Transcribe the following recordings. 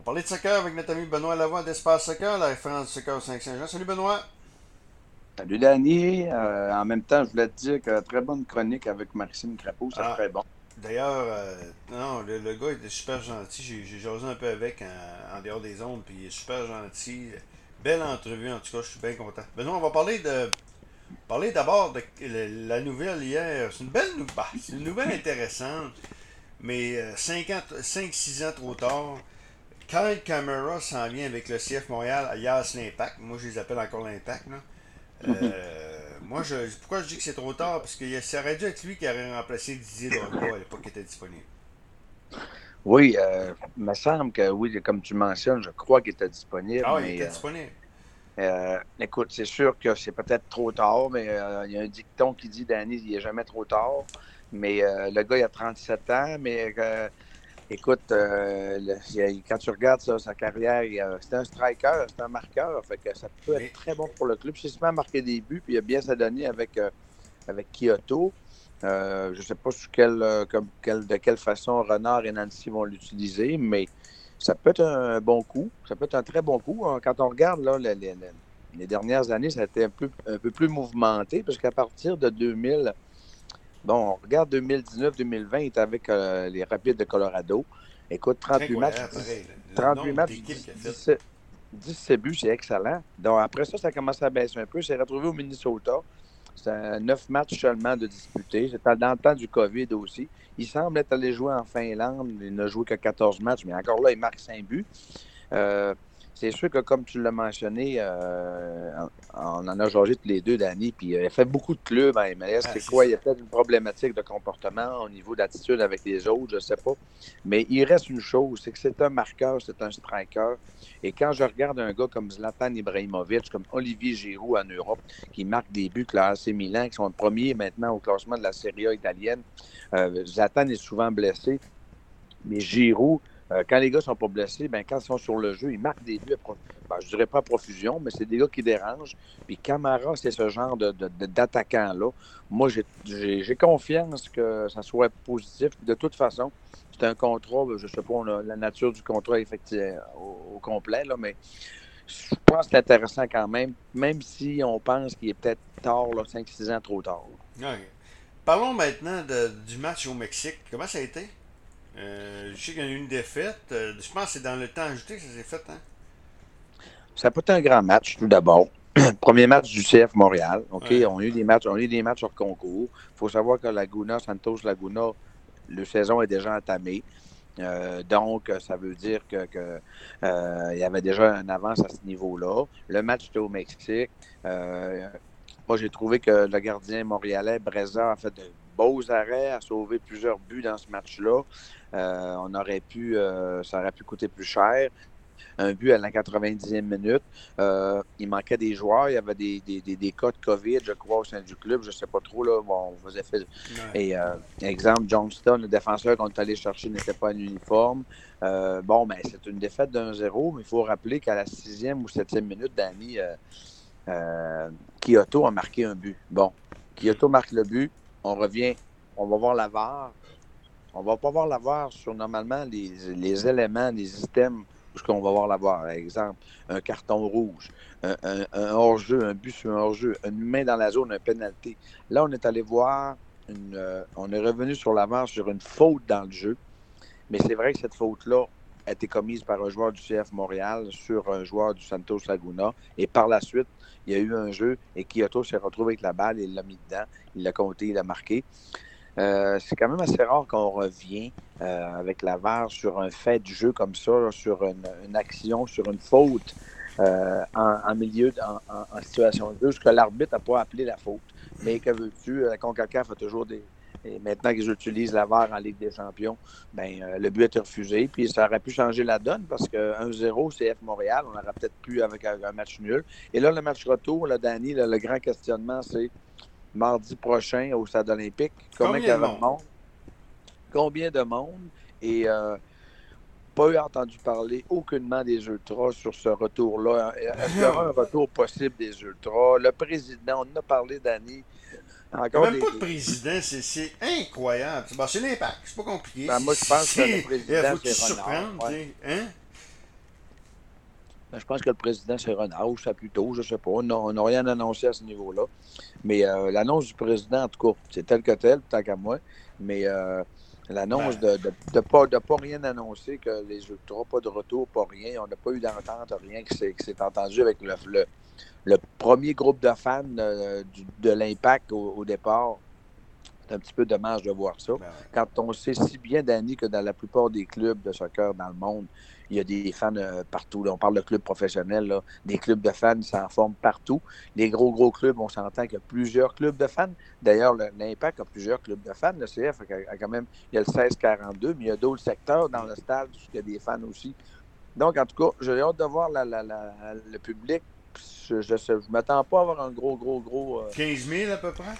va parler de soccer avec notre ami Benoît Lavoie d'Espace Soccer, la référence du soccer au 5 Saint-Jean. Salut Benoît. Salut Danny. Euh, en même temps, je voulais te dire que très bonne chronique avec Maxime Crapeau, ça Ah. serait bon. D'ailleurs, euh, non, le, le gars était super gentil. J'ai jasé un peu avec en, en dehors des ondes, puis il est super gentil. Belle entrevue, en tout cas, je suis bien content. Benoît, on va parler de. Parler d'abord de la nouvelle hier. C'est une belle nou- bah, c'est une nouvelle intéressante, mais 5-6 ans trop tard. Kyle Camera s'en vient avec le CF Montréal alias l'Impact. Moi, je les appelle encore l'Impact. Euh, moi, je, pourquoi je dis que c'est trop tard? Parce que ça aurait dû être lui qui aurait remplacé Didier Drogba à l'époque qu'il était disponible. Oui, euh, il me semble que oui, comme tu mentionnes, je crois qu'il était disponible. Ah, il était euh, disponible. euh, écoute, c'est sûr que c'est peut-être trop tard, mais il y a un dicton qui dit, Danny, il n'est jamais trop tard. Mais le gars, il a 37 ans, mais euh, écoute, euh, le- quand tu regardes ça, sa carrière, c'est un striker, c'est un marqueur, fait que ça peut être très bon pour le club. Met à marquer des buts, puis il a bien s'adonné avec, euh, avec Kyoto. Euh, je ne sais pas comme, de quelle façon Renard et Nancy vont l'utiliser, mais ça peut être un bon coup. Ça peut être un très bon coup. hein. Quand on regarde là, les, les- les- les dernières années, ça a été un peu, un peu plus mouvementé, parce qu'à partir de 2000, bon, on regarde 2019-2020, il était avec euh, les Rapides de Colorado. Écoute, 38 matchs, Incroyable, pareil, le- le 38 nombre matchs, d'équipes qu'il a fait. 17, 17 buts, c'est excellent. Donc après ça, ça a commencé à baisser un peu. Il s'est retrouvé au Minnesota. C'était 9 matchs seulement de disputés. C'était dans le temps du COVID aussi. Il semble être allé jouer en Finlande. Il n'a joué que 14 matchs, mais encore là, il marque 5 buts. Euh, c'est sûr que, comme tu l'as mentionné, euh, on en a changé tous les deux, Danny, puis euh, il a fait beaucoup de clubs en MLS. Ah, c'est quoi? Il y a peut-être une problématique de comportement au niveau d'attitude avec les autres, je ne sais pas. Mais il reste une chose, c'est que c'est un marqueur, c'est un striker. Et quand je regarde un gars comme Zlatan Ibrahimovic, comme Olivier Giroud en Europe, qui marque des buts que la AC Milan, qui sont le premier maintenant au classement de la Serie A italienne, euh, Zlatan est souvent blessé. Mais Giroud, euh, quand les gars sont pas blessés, ben, quand ils sont sur le jeu, ils marquent des buts. ben, je dirais pas à profusion, mais c'est des gars qui dérangent. Puis Camara, c'est ce genre de, d'attaquant-là. Moi, j'ai, confiance que ça soit positif. De toute façon, c'est un contrat, ben, je sais pas on a la nature du contrat effectivement au, au complet, là, mais je pense que c'est intéressant quand même, même si on pense qu'il est peut-être tard, là, 5-6 ans trop tard. Parlons maintenant du match au Mexique. Comment ça a été? Euh, je sais qu'il y a eu une défaite. Euh, je pense que c'est dans le temps ajouté que ça s'est fait. Hein? Ça n'a pas été un grand match, tout d'abord. Premier match du CF Montréal. OK, Ouais. on a eu des matchs, on a eu des matchs hors concours. Il faut savoir que Laguna, Santos Laguna, le saison est déjà entamée. Euh, donc, ça veut dire que, que, euh, il y avait déjà une avance à ce niveau-là. Le match était au Mexique. Euh, moi, j'ai trouvé que le gardien montréalais, Breza, a fait de beaux arrêts, a sauvé plusieurs buts dans ce match-là. Euh, on aurait pu, euh, ça aurait pu coûter plus cher un but à la 90e minute. Euh, il manquait des joueurs. Il y avait des, des, des, des cas de COVID, je crois, au sein du club. Je ne sais pas trop. Là. Bon, on faisait fait. Et exemple, Johnston, le défenseur qu'on est allé chercher, n'était pas en uniforme. Bon, ben, c'est une défaite d'un zéro, mais il faut rappeler qu'à la sixième ou septième minute, Danny, Kyoto a marqué un but. Bon, Kyoto marque le but. On revient. On va voir la VAR. On va pas voir la VAR sur normalement les, éléments, les systèmes où qu'on va voir la VAR. Par exemple, un carton rouge, un, hors-jeu, un but sur un hors-jeu, une main dans la zone, un pénalité. Là, on est allé voir, euh, on est revenu sur la VAR sur une faute dans le jeu. Mais c'est vrai que cette faute-là été commise par un joueur du CF Montréal sur un joueur du Santos Laguna. Et par la suite, il y a eu un jeu et Kyoto s'est retrouvé avec la balle, il l'a mis dedans, il l'a compté, il l'a marqué. Euh, c'est quand même assez rare qu'on revient euh, avec la sur un fait du jeu comme ça, sur une, action, sur une faute euh, en, milieu, en, situation de jeu, ce que l'arbitre n'a pas appelé la faute. Mais que veux-tu, la CONCACAF a toujours des. Et maintenant qu'ils utilisent la VAR en Ligue des Champions, ben, euh, le but a été refusé. Puis ça aurait pu changer la donne parce que 1-0 CF Montréal, on aurait peut-être pu avec un, un match nul. Et là, le match retour, là, Danny, là, le grand questionnement, c'est mardi prochain au Stade olympique. Combien de de monde? Combien de monde? Et euh, pas eu entendu parler aucunement des Ultras sur ce retour-là. Est-ce qu'il y aura un retour possible des Ultras? Le président, on en a parlé, Danny. Il n'y a Encore même des- pas de président, c'est- c'est incroyable. Bon, c'est l'impact, c'est pas compliqué. Ben, moi, je pense que le C'est- président, Il faut c'est Renard, ouais. Hein? Ben, je pense que le président, c'est Renard, ou ça plutôt, je ne sais pas. On n'a rien annoncé à ce niveau-là. Mais euh, l'annonce du président, en tout cas, c'est tel que tel, tant qu'à moi. Mais euh, l'annonce ben. de ne pas, de pas rien annoncer, que les Ultras, pas de retour, pas rien. On n'a pas eu d'entente, rien qui s'est entendu avec le, le, premier groupe de fans euh, de l'Impact au, départ. C'est un petit peu dommage de voir ça. Ben Quand on sait si bien, Danny, que dans la plupart des clubs de soccer dans le monde, il y a des fans euh, partout. on parle de clubs professionnels, des clubs de fans s'en forment partout. Les gros, gros clubs, on s'entend qu'il y a plusieurs clubs de fans. D'ailleurs, l'Impact a plusieurs clubs de fans. Le CF a, quand même, il y a le 1642, mais il y a d'autres secteurs dans le stade où il y a des fans aussi. Donc, en tout cas, j'ai hâte de voir le public. Je ne m'attends pas à avoir un gros, gros, gros. 15 euh, 000 à peu près?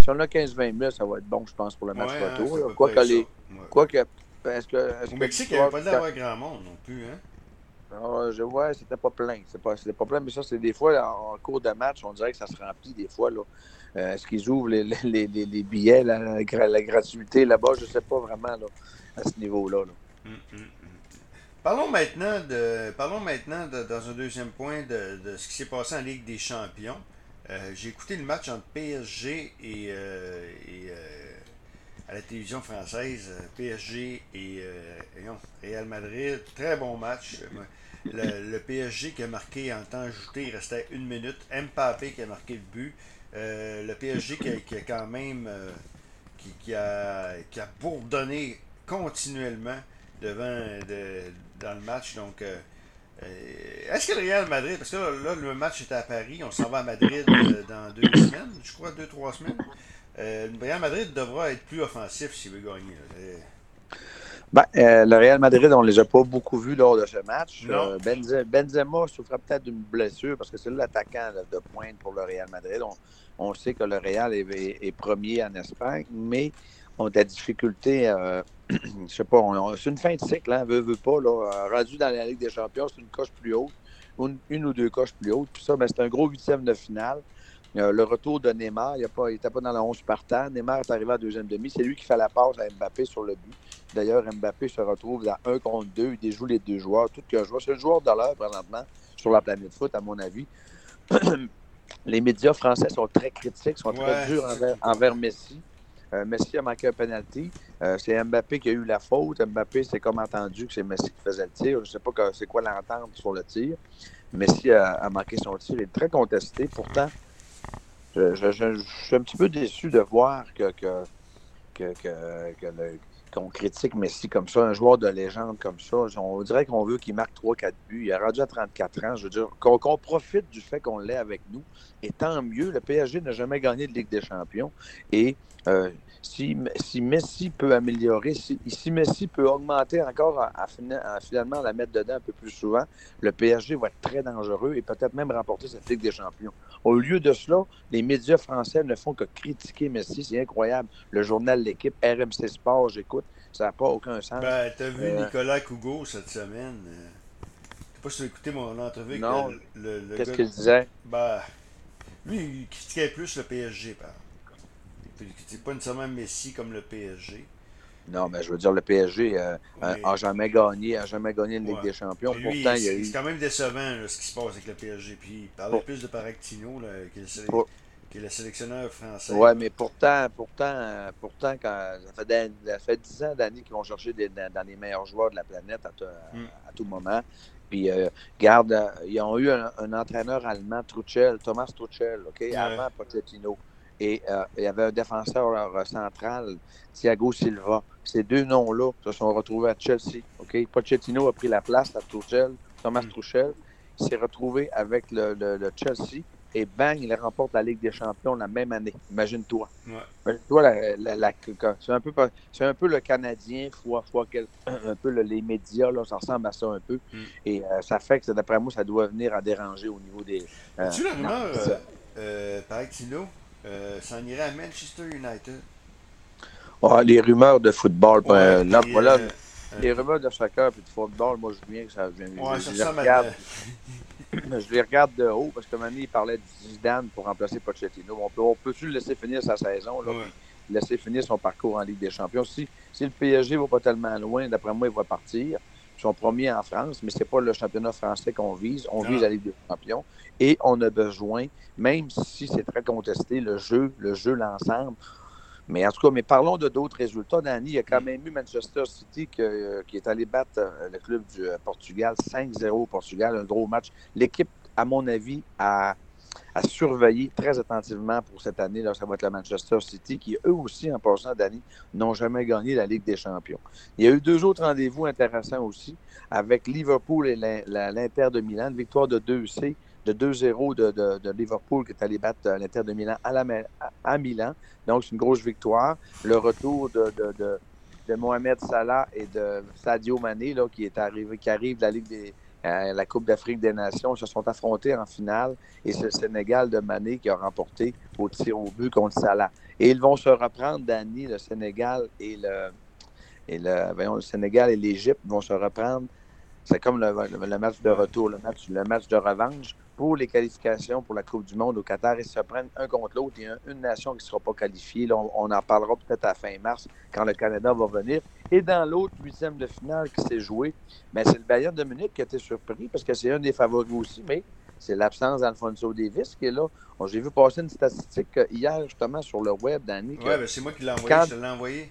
si on a 15-20 000, ça va être bon, je pense, pour le match hein, retour. Quoi que, les, quoi que est-ce que, est Au Mexique, il n'y avait pas d'avoir grand monde non plus, hein? Ah, je vois, c'était pas plein. C'était pas, pas plein, mais ça, c'est des fois, en, cours de match, on dirait que ça se remplit des fois. Là. Euh, est-ce qu'ils ouvrent les, les, les, les billets, la, la, gratuité là-bas? Je ne sais pas vraiment là, à ce niveau-là. Hum, hum. Parlons maintenant, de, parlons maintenant dans un deuxième point de, de ce qui s'est passé en Ligue des Champions. Euh, j'ai écouté le match entre PSG et, euh, et à la télévision française, euh, PSG et euh, Real Madrid. Très bon match. Le, PSG qui a marqué en temps ajouté, il restait une minute. Mbappé qui a marqué le but. Euh, le PSG qui a, quand même qui, a, qui a bourdonné continuellement devant dans le match. Donc est-ce que le Real Madrid, parce que là, le match était à Paris, on s'en va à Madrid dans deux semaines, je crois, deux, trois semaines. Euh, le Real Madrid devra être plus offensif s'il veut gagner. Ben, euh, le Real Madrid, on ne les a pas beaucoup vus lors de ce match. Euh, Benzema, souffrait peut-être d'une blessure parce que c'est l'attaquant de pointe pour le Real Madrid. On, sait que le Real est, premier en Espagne, mais on a des difficultés. Je sais pas, c'est une fin de cycle, hein, veut, veut pas. Là, rendu dans la Ligue des Champions, c'est une coche plus haute, une, ou deux coches plus hautes. Puis ça, ben, c'est un gros huitième de finale. Euh, le retour de Neymar, il n'était pas dans la 11 partant. Neymar est arrivé à deuxième demi. C'est lui qui fait la passe à Mbappé sur le but. D'ailleurs, Mbappé se retrouve dans 1 contre 2. Il déjoue les deux joueurs. Tout que joueur. C'est le joueur de l'heure présentement sur la planète foot, à mon avis. les médias français sont très critiques, sont très durs envers, Messi. Euh, Messi a manqué un penalty. Euh, c'est Mbappé qui a eu la faute. Mbappé, c'est comme entendu que c'est Messi qui faisait le tir. Je ne sais pas c'est quoi l'entente sur le tir. Messi a, manqué son tir. Il est très contesté. Pourtant, je, suis un petit peu déçu de voir que, qu'on critique Messi comme ça, un joueur de légende comme ça. On dirait qu'on veut qu'il marque 3-4 buts. Il est rendu à 34 ans. Je veux dire, qu'on, profite du fait qu'on l'ait avec nous. Et tant mieux, le PSG n'a jamais gagné de Ligue des Champions. Et euh, si, si, Messi peut améliorer, si, Messi peut augmenter encore finalement la mettre dedans un peu plus souvent, le PSG va être très dangereux et peut-être même remporter cette Ligue des Champions. Au lieu de cela, les médias français ne font que critiquer Messi. C'est incroyable. Le journal L'équipe, RMC Sport, j'écoute. Ça n'a pas aucun sens. Ben, t'as vu euh, Nicolas Cougo cette semaine? Je sais pas si tu as écouté mon entrevue non. Qu'est-ce qu'il disait? Ben, lui, il critiquait plus le PSG, par c'est pas nécessairement Messi comme le PSG. Non, mais je veux dire, le PSG n'a euh, jamais gagné, a jamais gagné une Ligue des Champions. Pourtant, il eu... C'est quand même décevant ce qui se passe avec le PSG. Puis il parlait plus de Paractino, qui, est le sélectionneur français. Oui, mais pourtant, pourtant, pourtant quand, ça, fait, ça fait 10 ans d'années qu'ils vont chercher dans, les meilleurs joueurs de la planète à, hmm. tout moment. Puis, euh, garde, euh, ils ont eu un, entraîneur allemand, Truchel, Thomas Truchel, OK, avant Pochettino et euh, il y avait un défenseur euh, central, Thiago Silva. Ces deux noms-là se sont retrouvés à Chelsea. OK? Pochettino a pris la place à Tuchel, Thomas mm. Tuchel. Il s'est retrouvé avec le, Chelsea et bang, il remporte la Ligue des Champions la même année. Imagine-toi. Imagine-toi, c'est, un peu, un peu le Canadien, fois, fois un peu les médias, là, ça ressemble à ça un peu. Mm. Et euh, ça fait que, d'après moi, ça doit venir à déranger au niveau des. tu la rumeur, euh, euh, s'en irait à Manchester United. Ah, les rumeurs de football. Ben, là, voilà, euh, les rumeurs de soccer et de football, moi, je viens que ça vient. Ouais, je, les regarde, je les regarde de haut parce que il parlait de Zidane pour remplacer Pochettino. On peut, on peut-tu le laisser finir sa saison, là, laisser finir son parcours en Ligue des Champions? Si, si le PSG ne va pas tellement loin, d'après moi, il va partir. Sont premiers en France, mais ce n'est pas le championnat français qu'on vise. On vise la Ligue des champions. Et on a besoin, même si c'est très contesté, le jeu, le jeu, l'ensemble. Mais en tout cas, mais parlons de d'autres résultats. Danny, il y a quand même eu Manchester City euh, qui est allé battre euh, le club du euh, Portugal 5-0 au Portugal, un gros match. L'équipe, à mon avis, a, a, surveillé très attentivement pour cette année. Là, ça va être le Manchester City, qui eux aussi, en passant, Danny, n'ont jamais gagné la Ligue des Champions. Il y a eu deux autres rendez-vous intéressants aussi, avec Liverpool et l'Inter de Milan, victoire de 2C de 2-0 de, Liverpool qui est allé battre euh, l'Inter de Milan à, la, à, Milan. Donc, c'est une grosse victoire. Le retour de, Mohamed Salah et de Sadio Mané, qui, est arrivé, qui arrive de la Ligue des, euh, la Coupe d'Afrique des Nations, se sont affrontés en finale et c'est le Sénégal de Mané qui a remporté au tir au but contre Salah. Et ils vont se reprendre, Dani, le Sénégal et le, Sénégal et l'Égypte vont se reprendre. C'est comme le, le, match de retour, le match, le match de revanche pour les qualifications pour la Coupe du Monde au Qatar. Ils se prennent un contre l'autre. Il y a une nation qui ne sera pas qualifiée. on, en parlera peut-être à fin mars quand le Canada va venir. Et dans l'autre huitième de finale qui s'est joué, ben, c'est le Bayern de Munich qui a été surpris parce que c'est un des favoris aussi, mais c'est l'absence d'Alfonso Davis qui est là. J'ai vu passer une statistique hier justement sur le web, Danny. Oui, ben, c'est moi qui l'ai envoyé. je l'ai envoyé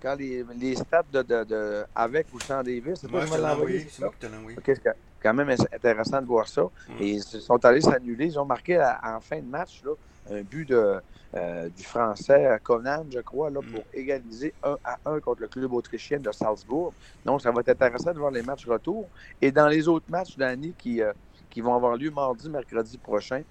quand les, les stats de, de, avec ou sans Davis, c'est l'ai envoyé. C'est moi qui te l'ai envoyé. c'est quand même intéressant de voir ça. Mm. Et ils sont allés s'annuler. Ils ont marqué en fin de match là, un but de, euh, du Français Conan, je crois, là, pour mm. égaliser 1 à 1 contre le club autrichien de Salzbourg. Donc, ça va être intéressant de voir les matchs retour. Et dans les autres matchs, Danny, qui, euh, qui vont avoir lieu mardi, mercredi prochain,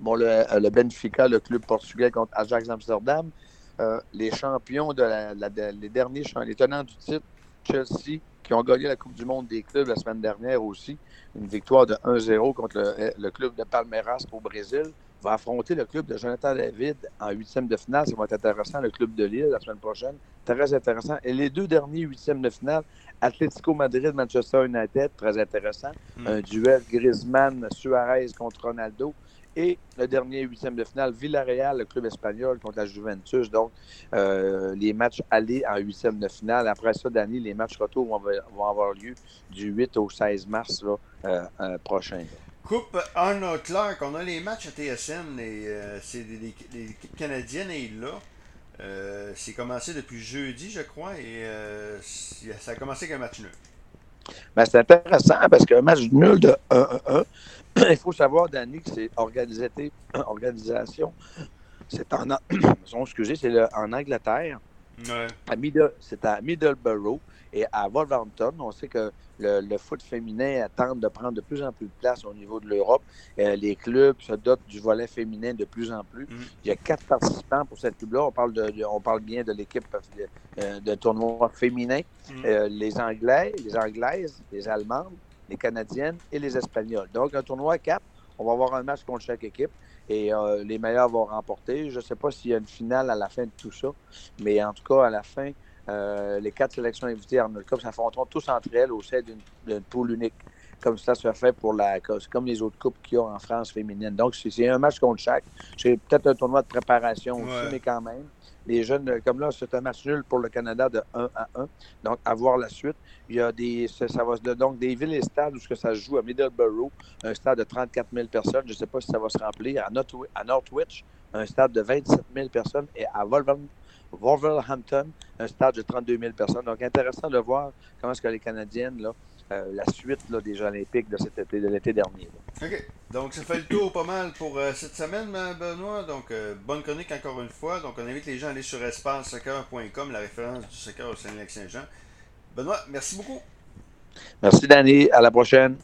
bon, le, euh, le Benfica, le club portugais contre Ajax Amsterdam, euh, les champions de la, les derniers les tenants du titre, Chelsea, qui ont gagné la Coupe du Monde des clubs la semaine dernière aussi, une victoire de 1-0 contre le, club de Palmeiras au Brésil, va affronter le club de Jonathan David en huitième de finale. Ça va être intéressant, le club de Lille la semaine prochaine. Très intéressant. Et les deux derniers huitièmes de finale, Atlético Madrid, Manchester United, très intéressant. Hmm. Un duel Griezmann-Suarez contre Ronaldo. Et le dernier huitième de finale, Villarreal, le club espagnol contre la Juventus. Donc, euh, les matchs allés en huitième de finale. Après ça, Dani, les matchs retour vont, avoir lieu du 8 au 16 mars là, euh, euh, prochain. Coupe Arnold Clark, on a les matchs à TSN et c'est l'équipe canadienne est là. c'est commencé depuis jeudi, je crois, et ça a commencé avec un match nul. Ben, c'est intéressant parce qu'un match nul de 1-1, il faut savoir, Danny, que c'est organisation. C'est en, excusez, c'est en Angleterre. C'est à Middleborough et à Wolverhampton. On sait que le, foot féminin tente de prendre de plus en plus de place au niveau de l'Europe. Euh, les clubs se dotent du volet féminin de plus en plus. Mm. Il y a quatre participants pour cette club-là. On parle de, on parle bien de l'équipe de, de, tournoi féminin. Mm. Euh, les Anglais, les Anglaises, les Allemandes, les Canadiennes et les Espagnols. Donc, un tournoi à quatre. On va avoir un match contre chaque équipe et euh, les meilleurs vont remporter. Je ne sais pas s'il y a une finale à la fin de tout ça, mais en tout cas, à la fin, euh, les quatre sélections invitées à Arnold Cup s'affronteront tous entre elles au sein d'une poule unique, comme ça se fait pour la comme les autres coupes qu'il y a en France féminine. Donc, c'est un match contre chaque. C'est peut-être un tournoi de préparation aussi, mais quand même. Les jeunes, comme là, c'est un match nul pour le Canada de 1 à 1. Donc, à voir la suite. Il y a des, ça, va, donc des villes et stades où ça se joue à Middleborough, un stade de 34 000 personnes. Je ne sais pas si ça va se remplir. À, Northwich, un stade de 27 000 personnes. Et à Wolverhampton, un stade de 32 000 personnes. Donc, intéressant de voir comment est-ce que les Canadiennes, là, euh, la suite là, des Jeux olympiques de cet été, de l'été dernier. OK. Donc, ça fait le tour pas mal pour euh, cette semaine, Benoît. Donc, euh, bonne chronique encore une fois. Donc, on invite les gens à aller sur espacesoccer.com, la référence du soccer au Saint-Saint-Jean. Benoît, merci beaucoup. Merci, Danny. À la prochaine.